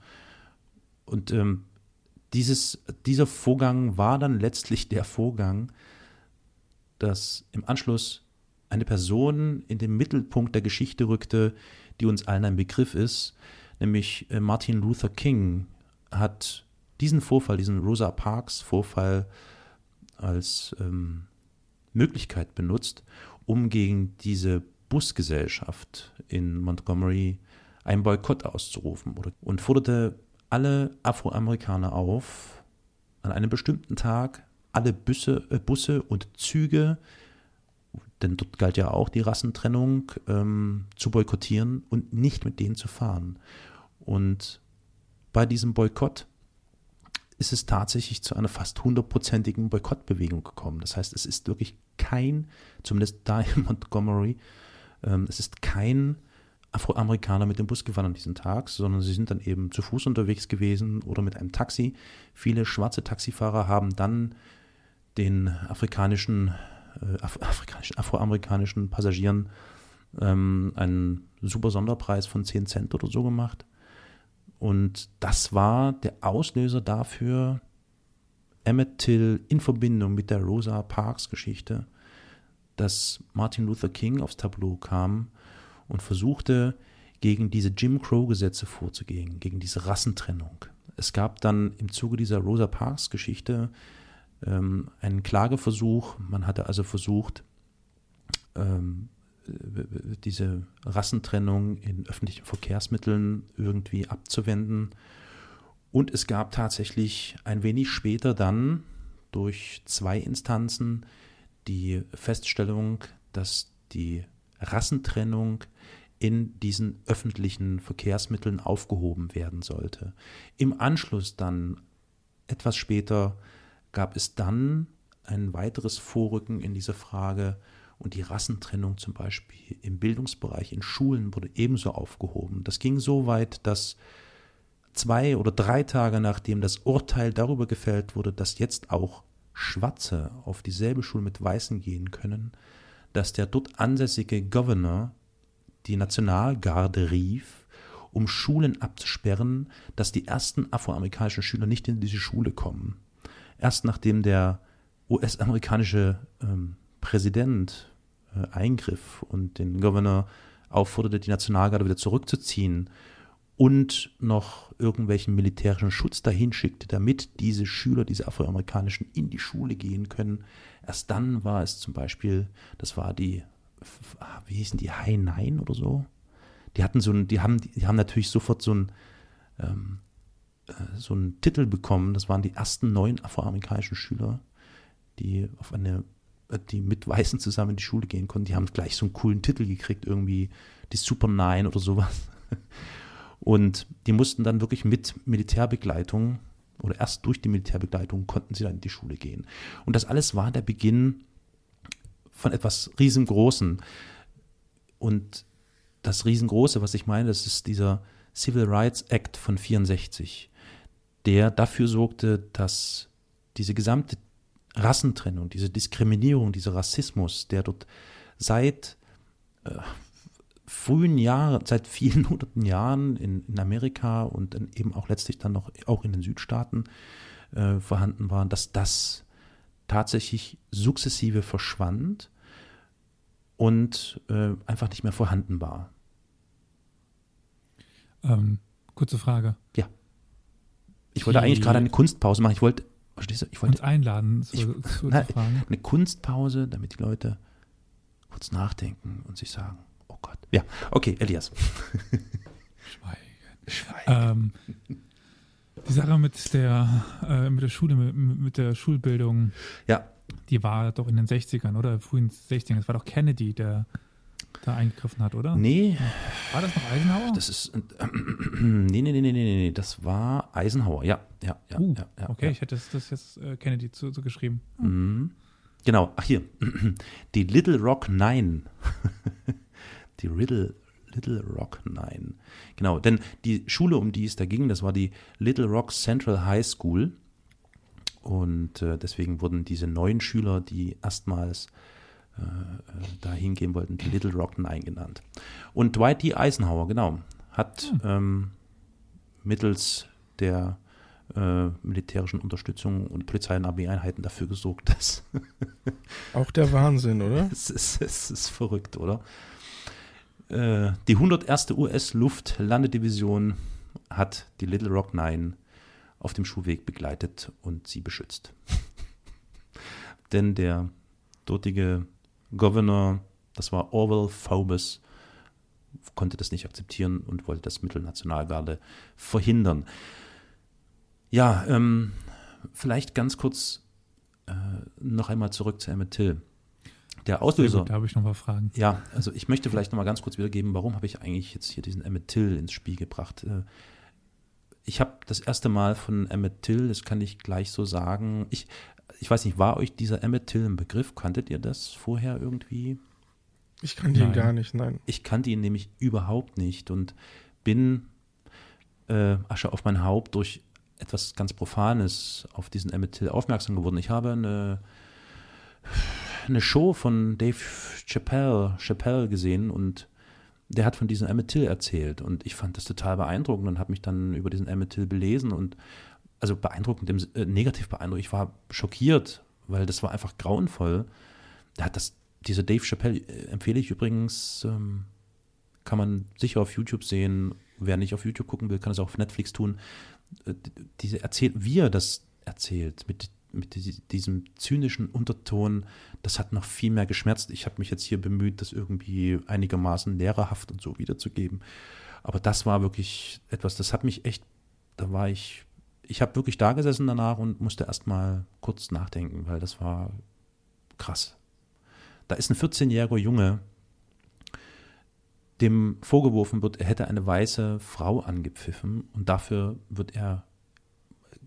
Und ähm, dieses, dieser Vorgang war dann letztlich der Vorgang, dass im Anschluss eine Person in den Mittelpunkt der Geschichte rückte, die uns allen ein Begriff ist, nämlich äh, Martin Luther King hat diesen Vorfall, diesen Rosa Parks Vorfall als ähm, Möglichkeit benutzt, um gegen diese Busgesellschaft in Montgomery einen Boykott auszurufen und forderte alle Afroamerikaner auf, an einem bestimmten Tag alle Busse, äh, Busse und Züge, denn dort galt ja auch die Rassentrennung, ähm, zu boykottieren und nicht mit denen zu fahren. Und bei diesem Boykott ist es tatsächlich zu einer fast hundertprozentigen Boykottbewegung gekommen. Das heißt, es ist wirklich kein, zumindest da in Montgomery, ähm, es ist kein Afroamerikaner mit dem Bus gefahren an diesem Tag, sondern sie sind dann eben zu Fuß unterwegs gewesen oder mit einem Taxi. Viele schwarze Taxifahrer haben dann den afrikanischen, äh, Af afrikanischen afroamerikanischen Passagieren ähm, einen super Sonderpreis von 10 Cent oder so gemacht. Und das war der Auslöser dafür, Emmett Till in Verbindung mit der Rosa Parks Geschichte, dass Martin Luther King aufs Tableau kam und versuchte, gegen diese Jim Crow-Gesetze vorzugehen, gegen diese Rassentrennung. Es gab dann im Zuge dieser Rosa Parks-Geschichte ähm, einen Klageversuch. Man hatte also versucht, ähm, diese Rassentrennung in öffentlichen Verkehrsmitteln irgendwie abzuwenden. Und es gab tatsächlich ein wenig später dann durch zwei Instanzen die Feststellung, dass die Rassentrennung in diesen öffentlichen Verkehrsmitteln aufgehoben werden sollte. Im Anschluss dann, etwas später, gab es dann ein weiteres Vorrücken in dieser Frage und die Rassentrennung zum Beispiel im Bildungsbereich in Schulen wurde ebenso aufgehoben. Das ging so weit, dass zwei oder drei Tage nachdem das Urteil darüber gefällt wurde, dass jetzt auch Schwarze auf dieselbe Schule mit Weißen gehen können, dass der dort ansässige Governor die Nationalgarde rief, um Schulen abzusperren, dass die ersten afroamerikanischen Schüler nicht in diese Schule kommen. Erst nachdem der US-amerikanische ähm, Präsident äh, eingriff und den Governor aufforderte, die Nationalgarde wieder zurückzuziehen und noch irgendwelchen militärischen Schutz dahin schickte, damit diese Schüler, diese Afroamerikanischen, in die Schule gehen können. Erst dann war es zum Beispiel, das war die, wie hießen die, Nine oder so? Die hatten so ein, die haben, die haben natürlich sofort so ein, ähm, äh, so einen Titel bekommen. Das waren die ersten neun afroamerikanischen Schüler, die auf eine, die mit Weißen zusammen in die Schule gehen konnten. Die haben gleich so einen coolen Titel gekriegt, irgendwie die Super Nine oder sowas. Und die mussten dann wirklich mit Militärbegleitung oder erst durch die Militärbegleitung konnten sie dann in die Schule gehen. Und das alles war der Beginn von etwas riesengroßen. Und das riesengroße, was ich meine, das ist dieser Civil Rights Act von 64, der dafür sorgte, dass diese gesamte Rassentrennung, diese Diskriminierung, dieser Rassismus, der dort seit äh, frühen Jahren, seit vielen hunderten Jahren in, in Amerika und in, eben auch letztlich dann noch auch in den Südstaaten äh, vorhanden waren, dass das tatsächlich sukzessive verschwand und äh, einfach nicht mehr vorhanden war. Ähm, kurze Frage. Ja. Ich wollte Die- eigentlich gerade eine Kunstpause machen. Ich wollte, verstehst du, ich wollte Uns einladen zu, Ich- zu fragen. eine Kunstpause, damit die Leute kurz nachdenken und sich sagen, oh Gott. Ja, okay, Elias. Ähm, die Sache mit der, äh, mit der Schule, mit, mit der Schulbildung, Ja, die war doch in den 60ern oder frühen 60ern. Es war doch Kennedy, der da eingegriffen hat, oder? nee, War das noch Eisenhower? das ist, äh, nee, nee, nee, nee, nee, nee, das war Eisenhower, ja, ja, ja. uh, ja, ja okay, ja. ich hätte das, das jetzt äh, Kennedy zu, zu geschrieben. Mhm. Genau, ach hier, die Little Rock Nine. die Little, Little Rock Nine. Genau, denn die Schule, um die es da ging, das war die Little Rock Central High School. Und äh, deswegen wurden diese neuen Schüler, die erstmals äh, äh, da hingehen wollten, die Little Rock Nine genannt. Und Dwight D. Eisenhower, genau, hat ähm, mittels der äh, militärischen Unterstützung und Polizei- und Armeeeinheiten dafür gesorgt, dass Auch der Wahnsinn, oder? es ist, es ist verrückt, oder? Äh, die 101. US-Luftlandedivision hat die Little Rock Nine auf dem Schulweg begleitet und sie beschützt. Denn der dortige Governor, das war Orwell Phoebus, konnte das nicht akzeptieren und wollte das Mittelnationalgarde verhindern. Ja, ähm, vielleicht ganz kurz äh, noch einmal zurück zu Emmett Till. Der Auslöser. gut, da habe ich noch mal Fragen. Ja, also ich möchte vielleicht noch mal ganz kurz wiedergeben, warum habe ich eigentlich jetzt hier diesen Emmett Till ins Spiel gebracht. Äh, Ich habe das erste Mal von Emmett Till, das kann ich gleich so sagen, ich, ich weiß nicht, war euch dieser Emmett Till ein Begriff? Kanntet ihr das vorher irgendwie? Ich kannte ihn Nein. gar nicht, nein. Ich kannte ihn nämlich überhaupt nicht und bin äh, Asche auf mein Haupt durch etwas ganz Profanes auf diesen Emmett Till aufmerksam geworden. Ich habe eine, eine Show von Dave Chappelle, Chappelle gesehen und der hat von diesem Emmett Till erzählt und ich fand das total beeindruckend und habe mich dann über diesen Emmett Till belesen und also beeindruckend, im, äh, negativ beeindruckt. Ich war schockiert, weil das war einfach grauenvoll. Der hat das, diese Dave Chappelle äh, empfehle ich übrigens, ähm, kann man sicher auf YouTube sehen. Wer nicht auf YouTube gucken will, kann es auch auf Netflix tun. Äh, Diese erzählt, wie er das erzählt, mit, mit die- diesem zynischen Unterton, das hat noch viel mehr geschmerzt. Ich habe mich jetzt hier bemüht, das irgendwie einigermaßen lehrerhaft und so wiederzugeben. Aber das war wirklich etwas, das hat mich echt, da war ich, ich habe wirklich da gesessen danach und musste erstmal kurz nachdenken, weil das war krass. Da ist ein 14-jähriger Junge, dem vorgeworfen wird, er hätte eine weiße Frau angepfiffen und dafür wird er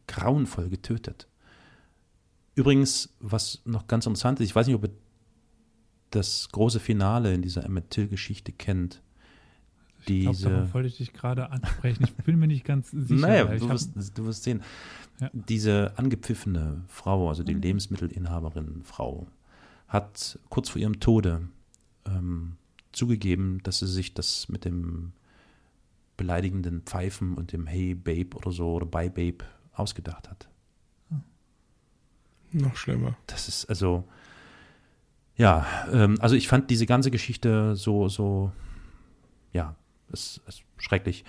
grauenvoll getötet. Übrigens, was noch ganz interessant ist, ich weiß nicht, ob ihr das große Finale in dieser Emmett Till-Geschichte kennt. Ich glaube, Diese, darauf wollte ich dich gerade ansprechen. Ich bin mir nicht ganz sicher. naja, ich du wirst, du wirst sehen. Ja. Diese angepfiffene Frau, also die Lebensmittelinhaberin Frau, hat kurz vor ihrem Tode ähm, zugegeben, dass sie sich das mit dem beleidigenden Pfeifen und dem Hey Babe oder so oder Bye Babe ausgedacht hat. Noch schlimmer. Das ist also, ja, ähm, also ich fand diese ganze Geschichte so, so, ja, es ist schrecklich.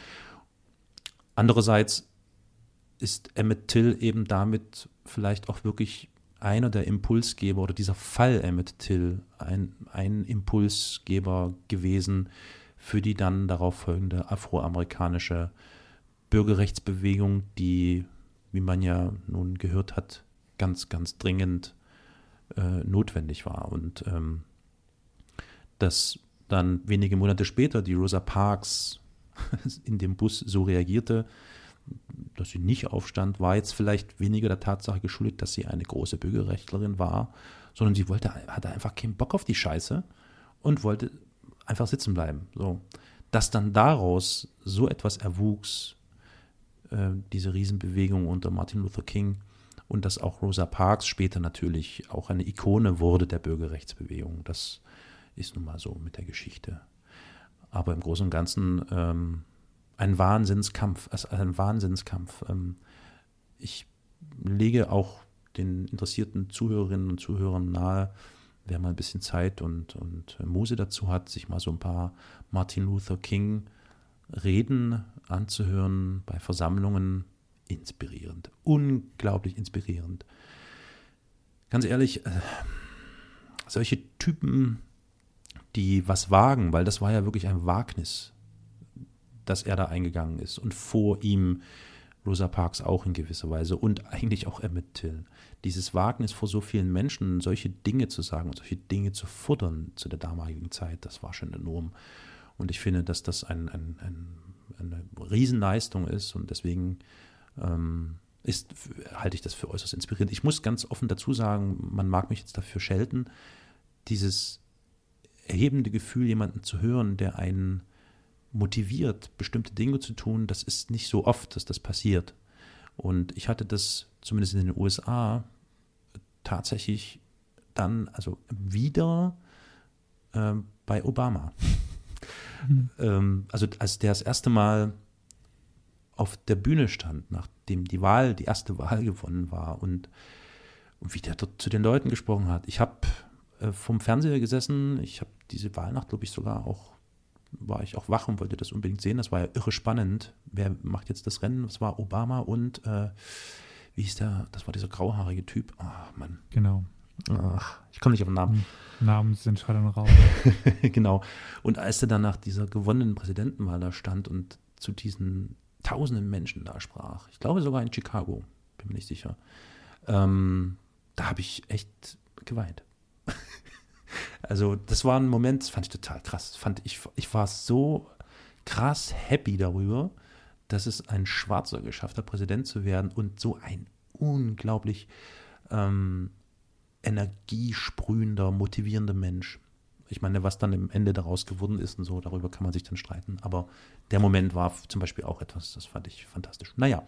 Andererseits ist Emmett Till eben damit vielleicht auch wirklich einer der Impulsgeber oder dieser Fall Emmett Till ein, ein Impulsgeber gewesen für die dann darauf folgende afroamerikanische Bürgerrechtsbewegung, die, wie man ja nun gehört hat, ganz, ganz dringend äh, notwendig war. Und ähm, dass dann wenige Monate später die Rosa Parks in dem Bus so reagierte, dass sie nicht aufstand, war jetzt vielleicht weniger der Tatsache geschuldet, dass sie eine große Bürgerrechtlerin war, sondern sie wollte, hatte einfach keinen Bock auf die Scheiße und wollte einfach sitzen bleiben. So. Dass dann daraus so etwas erwuchs, äh, diese Riesenbewegung unter Martin Luther King und dass auch Rosa Parks später natürlich auch eine Ikone wurde der Bürgerrechtsbewegung. Das ist nun mal so mit der Geschichte. aber im Großen und Ganzen ähm, ein Wahnsinnskampf, also ein Wahnsinnskampf. Ähm, ich lege auch den interessierten Zuhörerinnen und Zuhörern nahe, wer mal ein bisschen Zeit und, und Muse dazu hat, sich mal so ein paar Martin Luther King Reden anzuhören bei Versammlungen, inspirierend, unglaublich inspirierend. Ganz ehrlich, äh, solche Typen, die was wagen, weil das war ja wirklich ein Wagnis, dass er da eingegangen ist und vor ihm Rosa Parks auch in gewisser Weise und eigentlich auch Emmett Till. Dieses Wagnis vor so vielen Menschen, solche Dinge zu sagen und solche Dinge zu futtern zu der damaligen Zeit, das war schon enorm. Und ich finde, dass das ein, ein, ein, eine Riesenleistung ist und deswegen ähm, ist, halte ich das für äußerst inspirierend. Ich muss ganz offen dazu sagen, man mag mich jetzt dafür schelten, dieses erhebende Gefühl, jemanden zu hören, der einen motiviert, bestimmte Dinge zu tun, das ist nicht so oft, dass das passiert. Und ich hatte das zumindest in den USA tatsächlich dann, also wieder äh, bei Obama. Mhm. ähm, also als der das erste Mal auf der Bühne stand, nachdem die Wahl, die erste Wahl gewonnen war und, und wie der dort zu den Leuten gesprochen hat. Ich habe äh, vom Fernseher gesessen, ich habe diese Wahlnacht, glaube ich, sogar auch war ich auch wach und wollte das unbedingt sehen. Das war ja irre spannend. Wer macht jetzt das Rennen? Das war Obama und äh, wie hieß der? Das war dieser grauhaarige Typ. Ach, Mann. Genau. Ach, ich komme nicht auf den Namen. Hm. Namen sind Schall und Rauch. genau. Und als er dann nach dieser gewonnenen Präsidentenwahl da stand und zu diesen tausenden Menschen da sprach, ich glaube sogar in Chicago, bin mir nicht sicher, ähm, da habe ich echt geweint. Also das war ein Moment, das fand ich total krass. Fand ich, ich war so krass happy darüber, dass es ein Schwarzer geschafft hat, Präsident zu werden und so ein unglaublich ähm, energiesprühender, motivierender Mensch. Ich meine, was dann im Ende daraus geworden ist und so, darüber kann man sich dann streiten. Aber der Moment war zum Beispiel auch etwas, das fand ich fantastisch. Naja,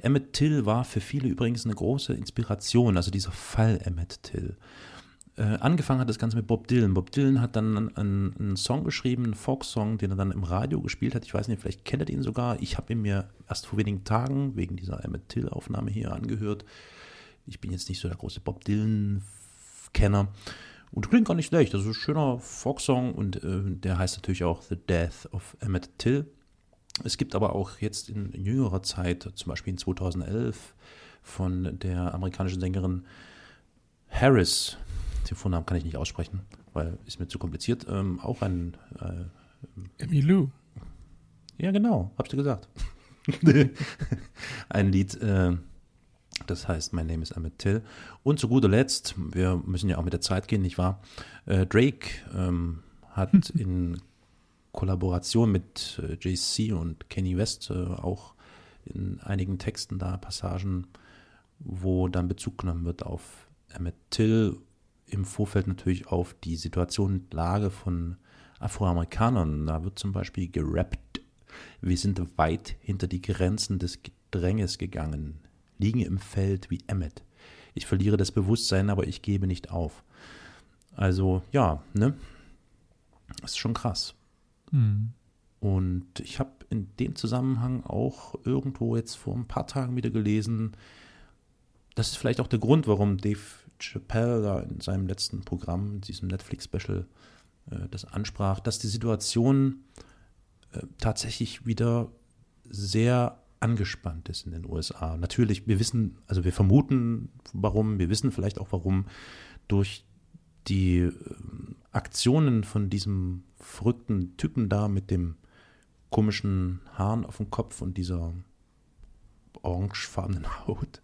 Emmett Till war für viele übrigens eine große Inspiration, also dieser Fall Emmett Till. Äh, angefangen hat das Ganze mit Bob Dylan. Bob Dylan hat dann einen, einen Song geschrieben, einen Folksong, den er dann im Radio gespielt hat. Ich weiß nicht, vielleicht kennt ihr den sogar. Ich habe ihn mir erst vor wenigen Tagen wegen dieser Emmett Till-Aufnahme hier angehört. Ich bin jetzt nicht so der große Bob Dylan-Kenner. Und klingt gar nicht schlecht. Das ist ein schöner Folksong und äh, der heißt natürlich auch The Death of Emmett Till. Es gibt aber auch jetzt in, in jüngerer Zeit, zum Beispiel in 2011, von der amerikanischen Sängerin Harris, den Vornamen kann ich nicht aussprechen, weil ist mir zu kompliziert. Ähm, auch ein äh, Emilou. Ja, genau, hab's dir gesagt. ein Lied, äh, das heißt My Name is Emmett Till. Und zu guter Letzt, wir müssen ja auch mit der Zeit gehen, nicht wahr? Äh, Drake ähm, hat in Kollaboration mit äh, JC und Kenny West äh, auch in einigen Texten da Passagen, wo dann Bezug genommen wird auf Emmett Till im Vorfeld natürlich auf die Situation und Lage von Afroamerikanern. Da wird zum Beispiel gerappt. Wir sind weit hinter die Grenzen des Gedränges gegangen, liegen im Feld wie Emmet. Ich verliere das Bewusstsein, aber ich gebe nicht auf. Also ja, ne? Das ist schon krass. Mhm. Und ich habe in dem Zusammenhang auch irgendwo jetzt vor ein paar Tagen wieder gelesen, das ist vielleicht auch der Grund, warum Dave Chappelle da in seinem letzten Programm, diesem Netflix-Special, äh, das ansprach, dass die Situation äh, tatsächlich wieder sehr angespannt ist in den USA. Natürlich, wir wissen, also wir vermuten, warum, wir wissen vielleicht auch, warum durch die äh, Aktionen von diesem verrückten Typen da mit dem komischen Haaren auf dem Kopf und dieser orangefarbenen Haut.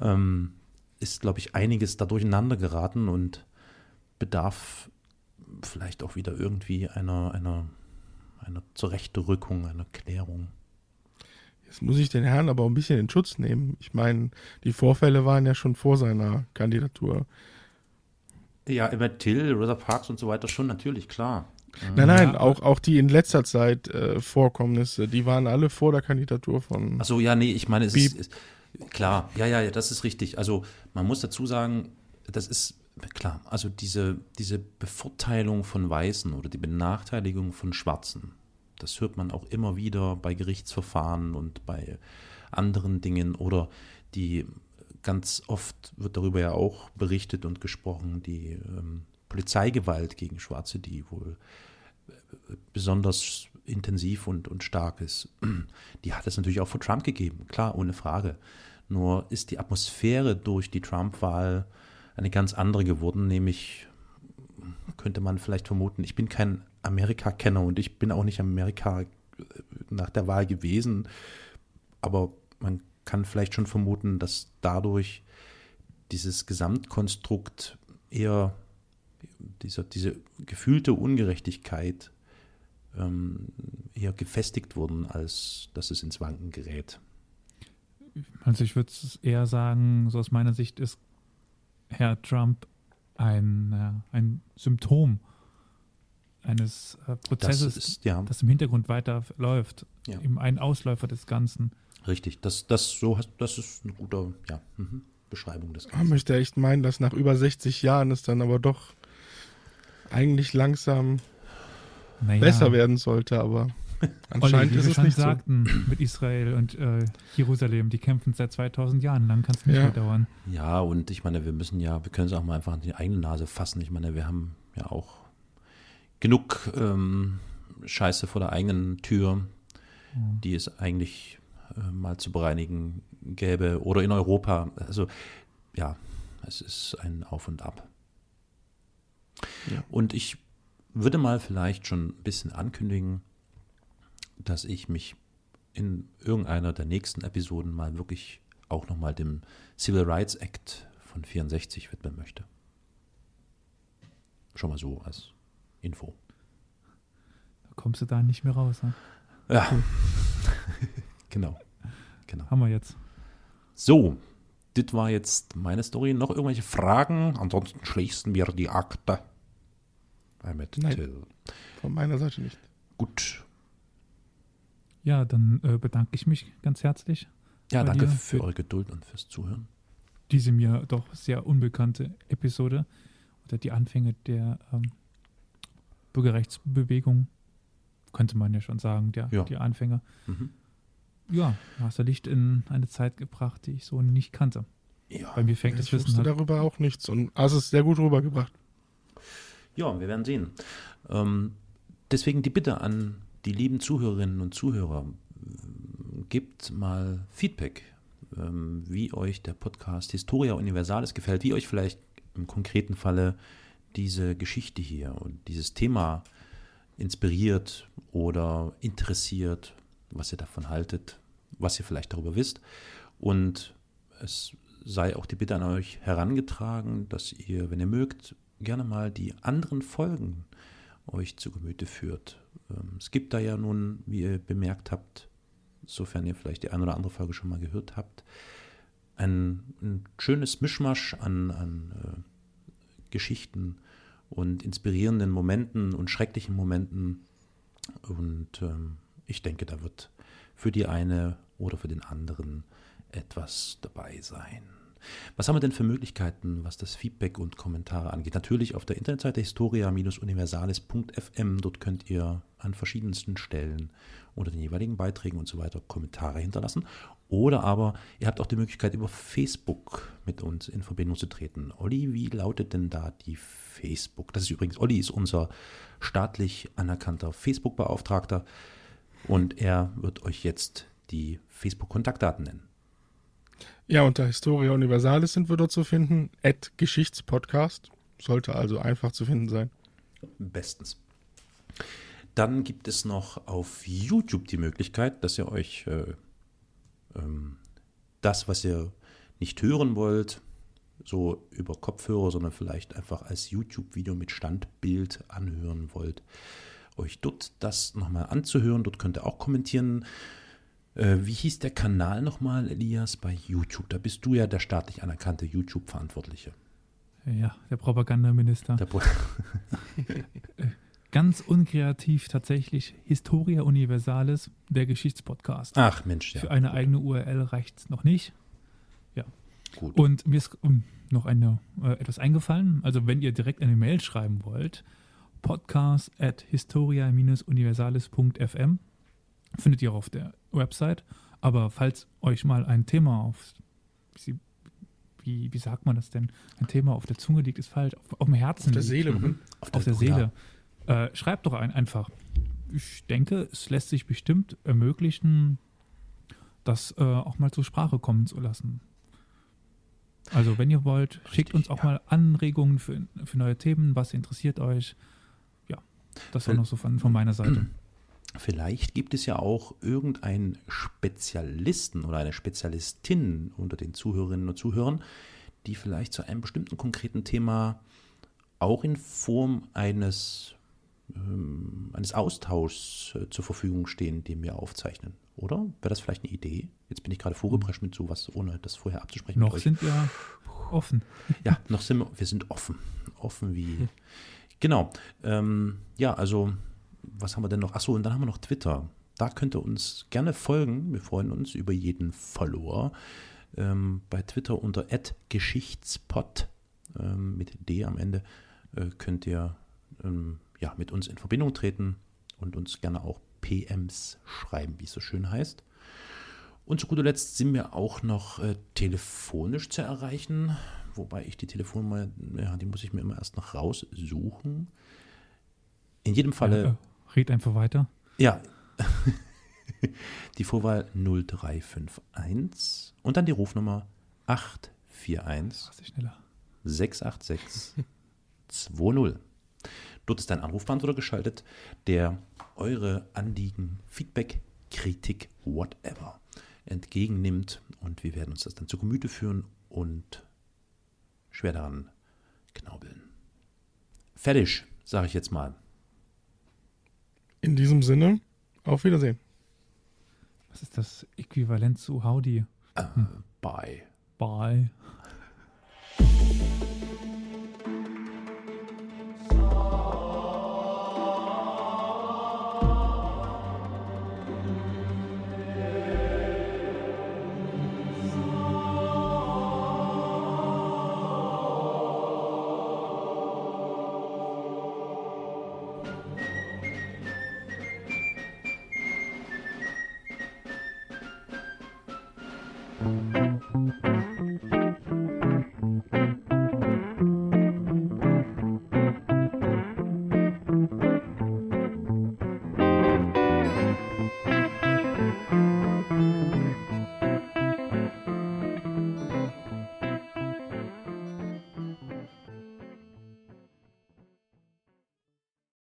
ähm, ist, glaube ich, einiges da durcheinander geraten und bedarf vielleicht auch wieder irgendwie einer, einer, einer Zurechtrückung, einer Klärung. Jetzt muss ich den Herrn aber auch ein bisschen in Schutz nehmen. Ich meine, die Vorfälle waren ja schon vor seiner Kandidatur. Ja, Emmett Till, Rosa Parks und so weiter schon, natürlich, klar. Nein, nein, ja. auch, auch die in letzter Zeit äh, Vorkommnisse, die waren alle vor der Kandidatur von. Achso, ja, nee, ich meine, es ist, ist, Klar, ja, ja, das ist richtig. Also man muss dazu sagen, das ist klar, also diese, diese Bevorteilung von Weißen oder die Benachteiligung von Schwarzen, das hört man auch immer wieder bei Gerichtsverfahren und bei anderen Dingen oder die ganz oft wird darüber ja auch berichtet und gesprochen, die ähm, Polizeigewalt gegen Schwarze, die wohl äh, besonders intensiv und, und stark ist, die hat es natürlich auch vor Trump gegeben, klar, ohne Frage. Nur ist die Atmosphäre durch die Trump-Wahl eine ganz andere geworden, nämlich könnte man vielleicht vermuten, ich bin kein Amerika-Kenner und ich bin auch nicht Amerika äh, nach der Wahl gewesen, aber man kann vielleicht schon vermuten, dass dadurch dieses Gesamtkonstrukt eher dieser, diese gefühlte Ungerechtigkeit ähm, eher gefestigt wurden, als dass es ins Wanken gerät. Also ich würde eher sagen, so aus meiner Sicht ist Herr Trump ein, äh, ein Symptom eines äh, Prozesses, das, ist, ja. das, im Hintergrund weiterläuft. Ja. Eben ein Ausläufer des Ganzen. Richtig, das, das, so, das ist eine gute ja, mhm. Beschreibung des Ganzen. Man möchte echt meinen, dass nach über 60 Jahren es dann aber doch eigentlich langsam naja. besser werden sollte, aber anscheinend Olli, ist es schon nicht sagten, so. mit Israel und äh, Jerusalem, die kämpfen seit 2000 Jahren, lang kann es nicht ja. mehr dauern. Ja, und ich meine, wir müssen ja, wir können es auch mal einfach in die eigene Nase fassen. Ich meine, wir haben ja auch genug ähm, Scheiße vor der eigenen Tür, mhm. die es eigentlich äh, mal zu bereinigen gäbe oder in Europa. Also ja, es ist ein Auf und Ab. Ja. Und ich würde mal vielleicht schon ein bisschen ankündigen, dass ich mich in irgendeiner der nächsten Episoden mal wirklich auch nochmal dem Civil Rights Act von 64 widmen möchte. Schon mal so als Info. Da kommst du da nicht mehr raus, ne? Ja, genau. genau. Haben wir jetzt. So, das war jetzt meine Story. Noch irgendwelche Fragen? Ansonsten schließen wir die Akte. Matt Nein, Till. Von meiner Seite nicht. Gut. Ja, dann äh, bedanke ich mich ganz herzlich. Ja, danke für, für eure Geduld und fürs Zuhören. Diese mir doch sehr unbekannte Episode oder die Anfänge der ähm, Bürgerrechtsbewegung, könnte man ja schon sagen, der, ja. die Anfänger. Mhm. Ja, du hast du Licht in eine Zeit gebracht, die ich so nicht kannte. Ja, Bei mir fängt das Wissen halt darüber auch nichts und hast es sehr gut rübergebracht. Ja, wir werden sehen. Ähm, deswegen die Bitte an die lieben Zuhörerinnen und Zuhörer, gebt mal Feedback, ähm, wie euch der Podcast Historia Universalis gefällt, wie euch vielleicht im konkreten Falle diese Geschichte hier und dieses Thema inspiriert oder interessiert, was ihr davon haltet, was ihr vielleicht darüber wisst. Und es sei auch die Bitte an euch herangetragen, dass ihr, wenn ihr mögt, gerne mal die anderen Folgen euch zu Gemüte führt. Ähm, es gibt da ja nun, wie ihr bemerkt habt, sofern ihr vielleicht die eine oder andere Folge schon mal gehört habt, ein, ein schönes Mischmasch an, an äh, Geschichten und inspirierenden Momenten und schrecklichen Momenten. Und ähm, ich denke, da wird für die eine oder für den anderen etwas dabei sein. Was haben wir denn für Möglichkeiten, was das Feedback und Kommentare angeht? Natürlich auf der Internetseite historia-universalis.fm. Dort könnt ihr an verschiedensten Stellen unter den jeweiligen Beiträgen und so weiter Kommentare hinterlassen. Oder aber ihr habt auch die Möglichkeit, über Facebook mit uns in Verbindung zu treten. Olli, wie lautet denn da die Facebook? Das ist übrigens, Olli ist unser staatlich anerkannter Facebook-Beauftragter und er wird euch jetzt die Facebook-Kontaktdaten nennen. Ja, unter Historia Universalis sind wir dort zu finden. At Geschichtspodcast. Sollte also einfach zu finden sein. Bestens. Dann gibt es noch auf YouTube die Möglichkeit, dass ihr euch äh, ähm, das, was ihr nicht hören wollt, so über Kopfhörer, sondern vielleicht einfach als YouTube-Video mit Standbild anhören wollt, euch dort das nochmal anzuhören. Dort könnt ihr auch kommentieren. Äh, wie hieß der Kanal nochmal, Elias, bei YouTube? Da bist du ja der staatlich anerkannte YouTube-Verantwortliche. Ja, der Propagandaminister. Der Pro Ganz unkreativ tatsächlich Historia Universalis, der Geschichtspodcast. Ach Mensch, ja. Für eine eigene URL reicht es noch nicht. Ja. Gut. Und mir ist, noch eine, äh, etwas eingefallen. Also wenn ihr direkt eine Mail schreiben wollt, podcast at historia-universalis.fm findet ihr auf der Website. Aber falls euch mal ein Thema auf, wie, wie sagt man das denn, ein Thema auf der Zunge liegt, ist falsch, auf, auf dem Herzen auf der liegt. Seele, mhm. auf, auf der, der Seele, äh, schreibt doch ein, einfach. Ich denke, es lässt sich bestimmt ermöglichen, das äh, auch mal zur Sprache kommen zu lassen. Also, wenn ihr wollt, Richtig, schickt uns auch ja. mal Anregungen für, für neue Themen, was interessiert euch. Ja, das war noch so von, von meiner Seite. Vielleicht gibt es ja auch irgendeinen Spezialisten oder eine Spezialistin unter den Zuhörerinnen und Zuhörern, die vielleicht zu einem bestimmten konkreten Thema auch in Form eines, ähm, eines Austauschs äh, zur Verfügung stehen, den wir aufzeichnen. Oder? Wäre das vielleicht eine Idee? Jetzt bin ich gerade vorgeprescht mit sowas, ohne das vorher abzusprechen. Noch sind wir offen. Ja, noch sind wir, wir sind offen. Offen wie. Hm. Genau. Ähm, ja, also, was haben wir denn noch? Achso, und dann haben wir noch Twitter. Da könnt ihr uns gerne folgen. Wir freuen uns über jeden Follower. Ähm, bei Twitter unter @geschichtspot ähm, mit D am Ende äh, könnt ihr ähm, ja, mit uns in Verbindung treten und uns gerne auch PMs schreiben, wie es so schön heißt. Und zu guter Letzt sind wir auch noch äh, telefonisch zu erreichen, wobei ich die Telefonnummer, ja, die muss ich mir immer erst noch raussuchen. In jedem Falle. Red einfach weiter. Ja. die Vorwahl 0351 und dann die Rufnummer 841 686 20. Dort ist ein Anrufbeantworter geschaltet, der eure Anliegen, Feedback, Kritik, whatever entgegennimmt. Und wir werden uns das dann zu Gemüte führen und schwer daran knaubeln. Fertig, sage ich jetzt mal. In diesem Sinne, auf Wiedersehen. Was ist das Äquivalent zu Howdy? Hm. Bye. Bye.